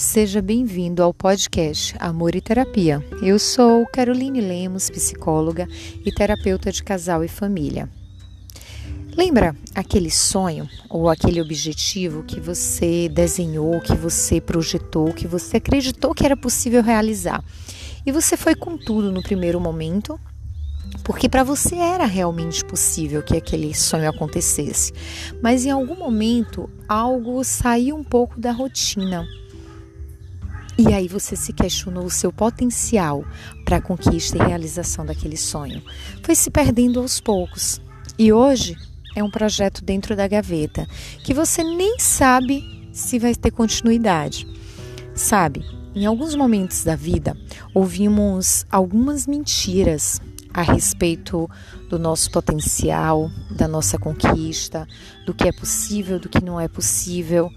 Seja bem-vindo ao podcast Amor e Terapia. Eu sou Caroline Lemos, psicóloga e terapeuta de casal e família. Lembra aquele sonho ou aquele objetivo que você desenhou, que você projetou, que você acreditou que era possível realizar? E você foi com tudo no primeiro momento, porque para você era realmente possível que aquele sonho acontecesse. Mas em algum momento algo saiu um pouco da rotina. E aí você se questionou o seu potencial para a conquista e realização daquele sonho. Foi se perdendo aos poucos. E hoje é um projeto dentro da gaveta que você nem sabe se vai ter continuidade. Sabe, em alguns momentos da vida ouvimos algumas mentiras a respeito do nosso potencial, da nossa conquista, do que é possível, do que não é possível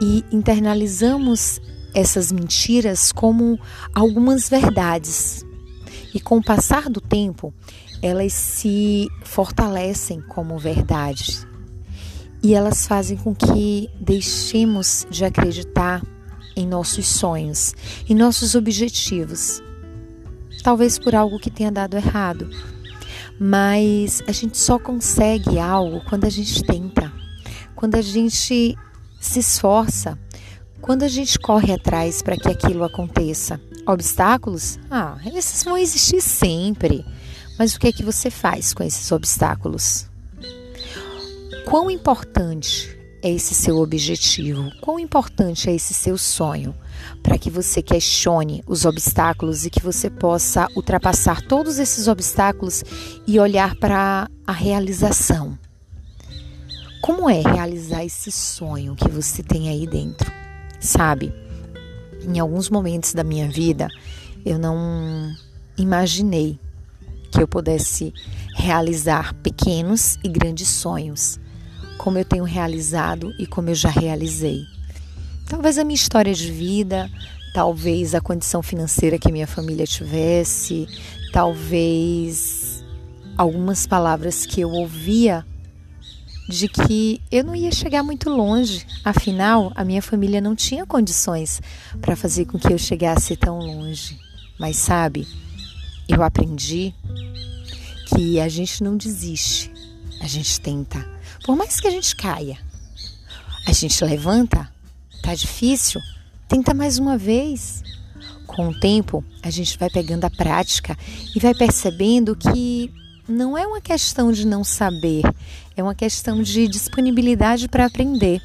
e internalizamos essas mentiras como algumas verdades. E com o passar do tempo, elas se fortalecem como verdades. E elas fazem com que deixemos de acreditar em nossos sonhos, em nossos objetivos. Talvez por algo que tenha dado errado. Mas a gente só consegue algo quando a gente tenta, quando a gente se esforça, quando a gente corre atrás para que aquilo aconteça. Obstáculos? Ah, esses vão existir sempre. Mas o que é que você faz com esses obstáculos? Quão importante é esse seu objetivo? Quão importante é esse seu sonho? Para que você questione os obstáculos e que você possa ultrapassar todos esses obstáculos e olhar para a realização. Como é realizar esse sonho que você tem aí dentro? Sabe, em alguns momentos da minha vida eu não imaginei que eu pudesse realizar pequenos e grandes sonhos como eu tenho realizado e como eu já realizei. Talvez a minha história de vida, talvez a condição financeira que minha família tivesse, talvez algumas palavras que eu ouvia de que eu não ia chegar muito longe, afinal, a minha família não tinha condições para fazer com que eu chegasse tão longe. Mas sabe, eu aprendi que a gente não desiste, a gente tenta. Por mais que a gente caia, a gente levanta, tá difícil, tenta mais uma vez. Com o tempo, a gente vai pegando a prática e vai percebendo que não é uma questão de não saber, é uma questão de disponibilidade para aprender.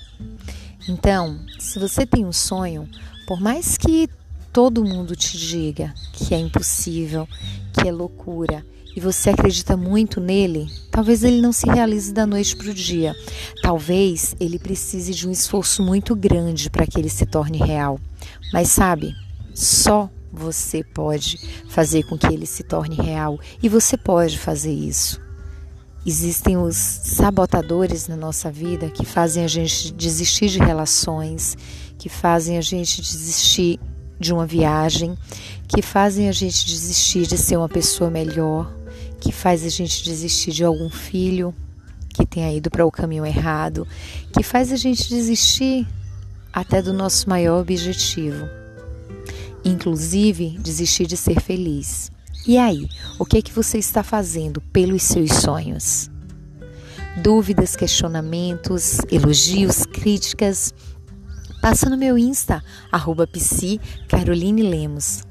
Então, se você tem um sonho, por mais que todo mundo te diga que é impossível, que é loucura, e você acredita muito nele, talvez ele não se realize da noite para o dia. Talvez ele precise de um esforço muito grande para que ele se torne real. Mas sabe, só você pode fazer com que ele se torne real e você pode fazer isso. Existem os sabotadores na nossa vida que fazem a gente desistir de relações, que fazem a gente desistir de uma viagem, que fazem a gente desistir de ser uma pessoa melhor, que faz a gente desistir de algum filho que tenha ido para o caminho errado, que faz a gente desistir até do nosso maior objetivo, inclusive desistir de ser feliz. E aí, o que é que você está fazendo pelos seus sonhos? Dúvidas, questionamentos, elogios, críticas? Passa no meu Insta, arroba Caroline Lemos.